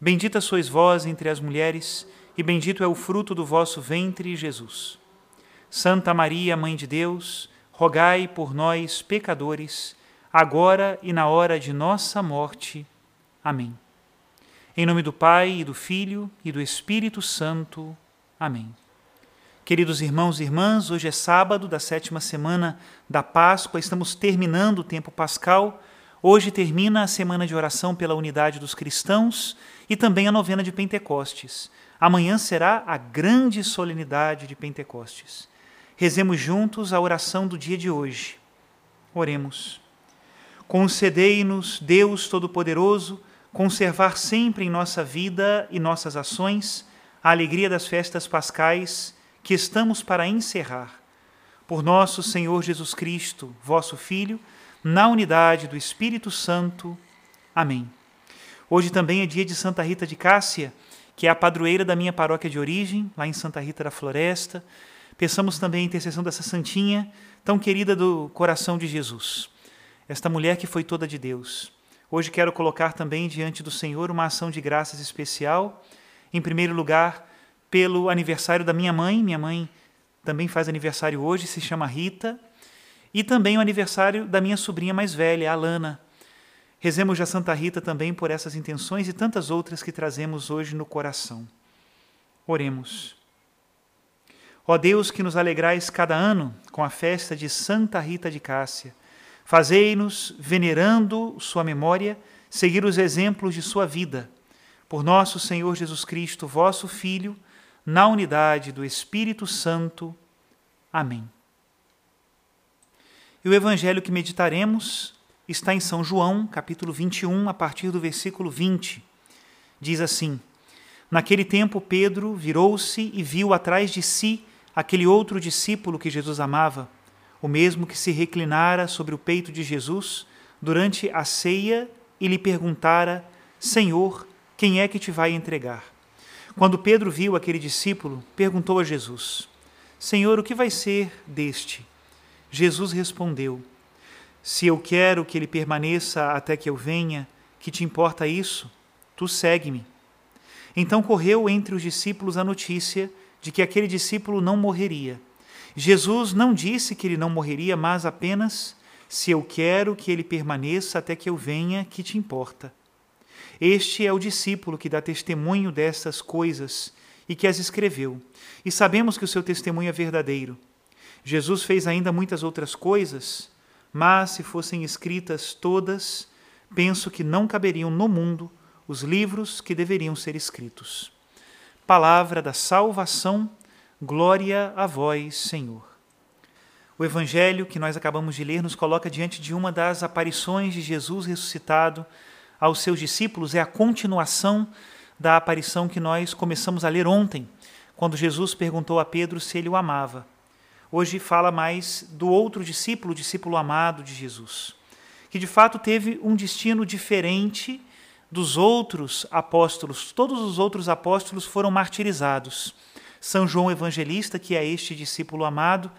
Bendita sois vós entre as mulheres, e bendito é o fruto do vosso ventre, Jesus. Santa Maria, Mãe de Deus, rogai por nós, pecadores, agora e na hora de nossa morte. Amém. Em nome do Pai, e do Filho, e do Espírito Santo. Amém. Queridos irmãos e irmãs, hoje é sábado da sétima semana da Páscoa, estamos terminando o tempo pascal Hoje termina a semana de oração pela unidade dos cristãos e também a novena de Pentecostes. Amanhã será a grande solenidade de Pentecostes. Rezemos juntos a oração do dia de hoje. Oremos. Concedei-nos, Deus Todo-Poderoso, conservar sempre em nossa vida e nossas ações a alegria das festas pascais que estamos para encerrar. Por nosso Senhor Jesus Cristo, vosso Filho, na unidade do Espírito Santo. Amém. Hoje também é dia de Santa Rita de Cássia, que é a padroeira da minha paróquia de origem, lá em Santa Rita da Floresta. Pensamos também a intercessão dessa santinha, tão querida do coração de Jesus. Esta mulher que foi toda de Deus. Hoje quero colocar também diante do Senhor uma ação de graças especial. Em primeiro lugar, pelo aniversário da minha mãe. Minha mãe também faz aniversário hoje, se chama Rita e também o aniversário da minha sobrinha mais velha, Alana. Rezemos a Santa Rita também por essas intenções e tantas outras que trazemos hoje no coração. Oremos. Ó Deus, que nos alegrais cada ano com a festa de Santa Rita de Cássia, fazei-nos, venerando sua memória, seguir os exemplos de sua vida. Por nosso Senhor Jesus Cristo, vosso Filho, na unidade do Espírito Santo. Amém. E o evangelho que meditaremos está em São João, capítulo 21, a partir do versículo 20. Diz assim: Naquele tempo, Pedro virou-se e viu atrás de si aquele outro discípulo que Jesus amava, o mesmo que se reclinara sobre o peito de Jesus durante a ceia e lhe perguntara: Senhor, quem é que te vai entregar? Quando Pedro viu aquele discípulo, perguntou a Jesus: Senhor, o que vai ser deste? Jesus respondeu: Se eu quero que ele permaneça até que eu venha, que te importa isso? Tu segue-me. Então correu entre os discípulos a notícia de que aquele discípulo não morreria. Jesus não disse que ele não morreria, mas apenas: Se eu quero que ele permaneça até que eu venha, que te importa? Este é o discípulo que dá testemunho destas coisas e que as escreveu, e sabemos que o seu testemunho é verdadeiro. Jesus fez ainda muitas outras coisas, mas se fossem escritas todas, penso que não caberiam no mundo os livros que deveriam ser escritos. Palavra da salvação, glória a vós, Senhor. O evangelho que nós acabamos de ler nos coloca diante de uma das aparições de Jesus ressuscitado aos seus discípulos, é a continuação da aparição que nós começamos a ler ontem, quando Jesus perguntou a Pedro se ele o amava hoje fala mais do outro discípulo, discípulo amado de Jesus, que de fato teve um destino diferente dos outros apóstolos. Todos os outros apóstolos foram martirizados. São João Evangelista, que é este discípulo amado,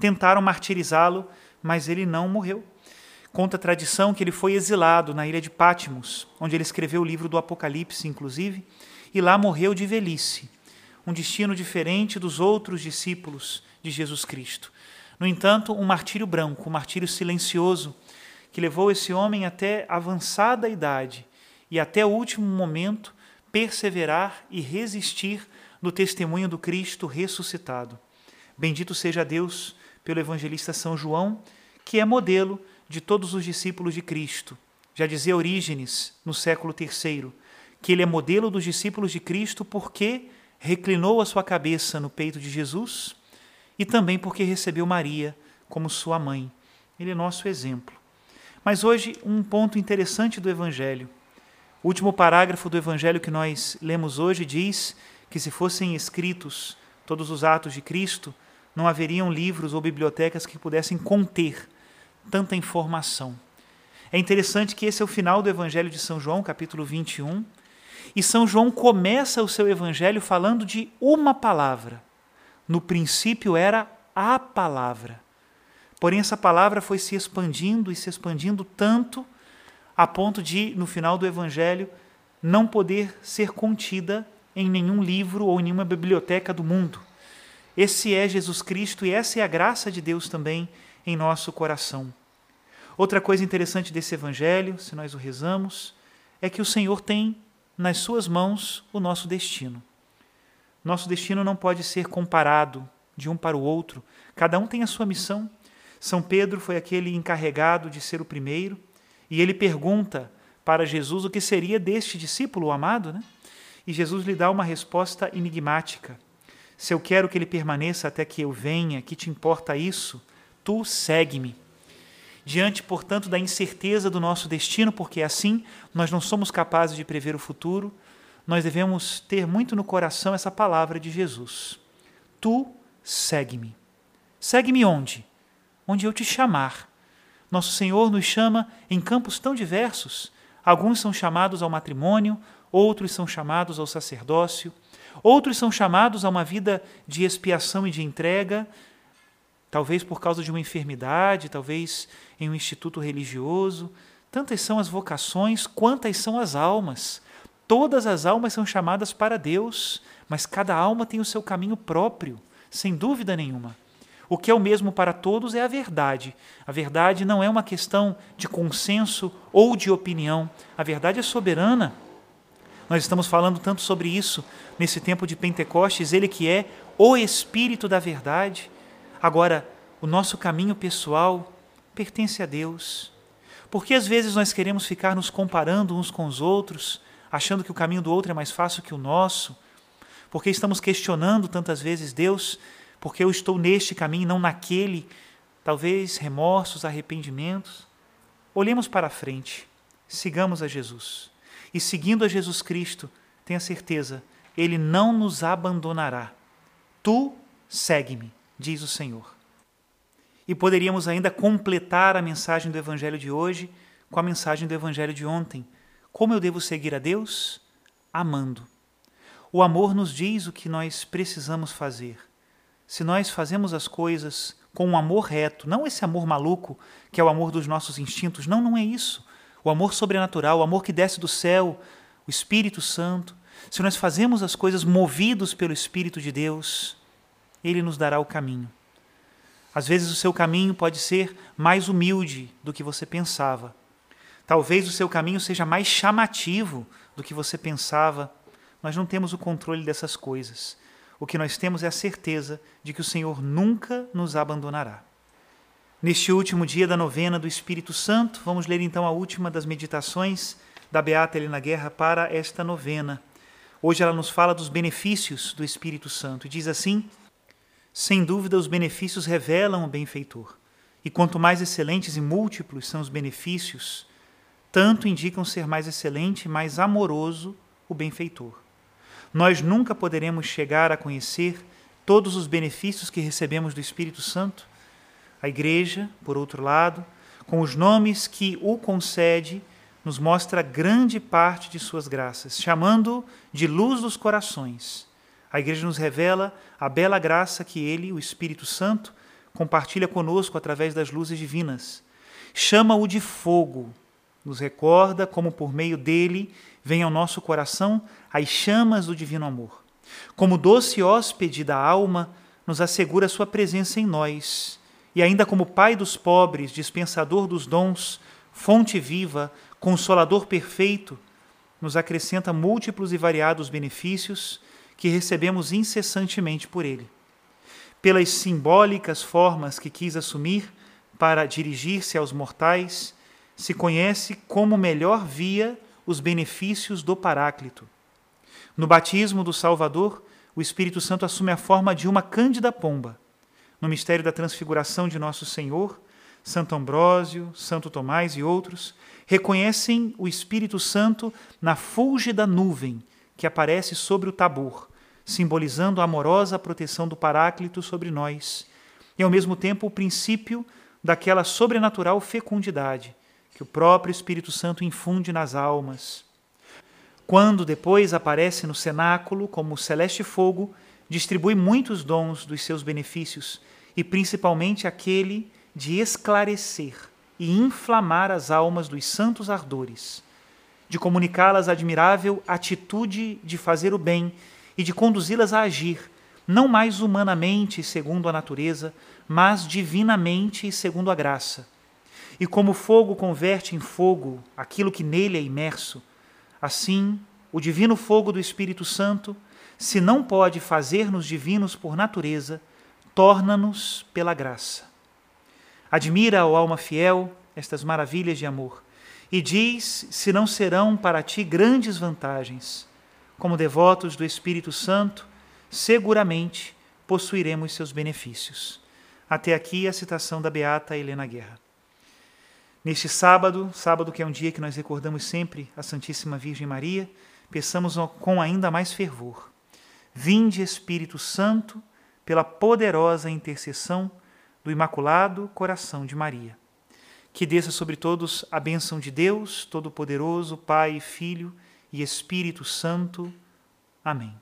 tentaram martirizá-lo, mas ele não morreu. Conta a tradição que ele foi exilado na ilha de Patmos, onde ele escreveu o livro do Apocalipse, inclusive, e lá morreu de velhice. Um destino diferente dos outros discípulos de Jesus Cristo. No entanto, um martírio branco, um martírio silencioso, que levou esse homem até avançada idade e até o último momento perseverar e resistir no testemunho do Cristo ressuscitado. Bendito seja Deus pelo evangelista São João, que é modelo de todos os discípulos de Cristo. Já dizia Orígenes, no século III, que ele é modelo dos discípulos de Cristo porque reclinou a sua cabeça no peito de Jesus e também porque recebeu Maria como sua mãe. Ele é nosso exemplo. Mas hoje, um ponto interessante do Evangelho. O último parágrafo do Evangelho que nós lemos hoje diz que, se fossem escritos todos os atos de Cristo, não haveriam livros ou bibliotecas que pudessem conter tanta informação. É interessante que esse é o final do Evangelho de São João, capítulo 21, e São João começa o seu Evangelho falando de uma palavra. No princípio era a palavra. Porém, essa palavra foi se expandindo e se expandindo tanto a ponto de, no final do Evangelho, não poder ser contida em nenhum livro ou em nenhuma biblioteca do mundo. Esse é Jesus Cristo e essa é a graça de Deus também em nosso coração. Outra coisa interessante desse Evangelho, se nós o rezamos, é que o Senhor tem nas suas mãos o nosso destino. Nosso destino não pode ser comparado de um para o outro, cada um tem a sua missão. São Pedro foi aquele encarregado de ser o primeiro, e ele pergunta para Jesus o que seria deste discípulo amado, né? E Jesus lhe dá uma resposta enigmática. Se eu quero que ele permaneça até que eu venha, que te importa isso? Tu segue-me. Diante, portanto, da incerteza do nosso destino, porque assim nós não somos capazes de prever o futuro, nós devemos ter muito no coração essa palavra de Jesus. Tu segue-me. Segue-me onde? onde eu te chamar. Nosso Senhor nos chama em campos tão diversos. Alguns são chamados ao matrimônio, outros são chamados ao sacerdócio, outros são chamados a uma vida de expiação e de entrega, talvez por causa de uma enfermidade, talvez em um instituto religioso. Tantas são as vocações, quantas são as almas. Todas as almas são chamadas para Deus, mas cada alma tem o seu caminho próprio, sem dúvida nenhuma. O que é o mesmo para todos é a verdade. A verdade não é uma questão de consenso ou de opinião. A verdade é soberana. Nós estamos falando tanto sobre isso nesse tempo de Pentecostes, ele que é o Espírito da verdade. Agora, o nosso caminho pessoal pertence a Deus. Porque às vezes nós queremos ficar nos comparando uns com os outros, achando que o caminho do outro é mais fácil que o nosso? Porque estamos questionando tantas vezes Deus porque eu estou neste caminho, não naquele, talvez remorsos, arrependimentos. Olhemos para a frente, sigamos a Jesus. E seguindo a Jesus Cristo, tenha certeza, Ele não nos abandonará. Tu segue-me, diz o Senhor. E poderíamos ainda completar a mensagem do Evangelho de hoje com a mensagem do Evangelho de ontem. Como eu devo seguir a Deus? Amando. O amor nos diz o que nós precisamos fazer se nós fazemos as coisas com um amor reto, não esse amor maluco que é o amor dos nossos instintos, não, não é isso. O amor sobrenatural, o amor que desce do céu, o Espírito Santo. Se nós fazemos as coisas movidos pelo Espírito de Deus, ele nos dará o caminho. Às vezes o seu caminho pode ser mais humilde do que você pensava. Talvez o seu caminho seja mais chamativo do que você pensava. Nós não temos o controle dessas coisas o que nós temos é a certeza de que o Senhor nunca nos abandonará. Neste último dia da novena do Espírito Santo, vamos ler então a última das meditações da Beata Helena Guerra para esta novena. Hoje ela nos fala dos benefícios do Espírito Santo e diz assim: Sem dúvida, os benefícios revelam o benfeitor. E quanto mais excelentes e múltiplos são os benefícios, tanto indicam ser mais excelente e mais amoroso o benfeitor. Nós nunca poderemos chegar a conhecer todos os benefícios que recebemos do Espírito Santo. A Igreja, por outro lado, com os nomes que o concede, nos mostra grande parte de suas graças, chamando de luz dos corações. A Igreja nos revela a bela graça que Ele, o Espírito Santo, compartilha conosco através das luzes divinas. Chama-o de fogo, nos recorda como por meio dele vem ao nosso coração as chamas do divino amor. Como doce hóspede da alma, nos assegura sua presença em nós, e ainda como Pai dos pobres, dispensador dos dons, fonte viva, consolador perfeito, nos acrescenta múltiplos e variados benefícios que recebemos incessantemente por Ele. Pelas simbólicas formas que quis assumir para dirigir-se aos mortais, se conhece como melhor via os benefícios do Paráclito. No batismo do Salvador, o Espírito Santo assume a forma de uma cândida pomba. No mistério da transfiguração de nosso Senhor, Santo Ambrósio, Santo Tomás e outros reconhecem o Espírito Santo na fúlgida nuvem que aparece sobre o Tabor, simbolizando a amorosa proteção do Paráclito sobre nós, e ao mesmo tempo o princípio daquela sobrenatural fecundidade que o próprio Espírito Santo infunde nas almas. Quando depois aparece no cenáculo como celeste fogo, distribui muitos dons dos seus benefícios, e principalmente aquele de esclarecer e inflamar as almas dos santos ardores, de comunicá-las a admirável atitude de fazer o bem e de conduzi-las a agir, não mais humanamente segundo a natureza, mas divinamente segundo a graça. E como fogo converte em fogo aquilo que nele é imerso, assim o divino fogo do Espírito Santo, se não pode fazer-nos divinos por natureza, torna-nos pela graça. Admira, ó alma fiel, estas maravilhas de amor e diz se não serão para ti grandes vantagens. Como devotos do Espírito Santo, seguramente possuiremos seus benefícios. Até aqui a citação da Beata Helena Guerra. Neste sábado, sábado que é um dia que nós recordamos sempre a Santíssima Virgem Maria, peçamos com ainda mais fervor. Vinde, Espírito Santo, pela poderosa intercessão do Imaculado Coração de Maria. Que desça sobre todos a bênção de Deus, Todo-Poderoso, Pai, Filho e Espírito Santo. Amém.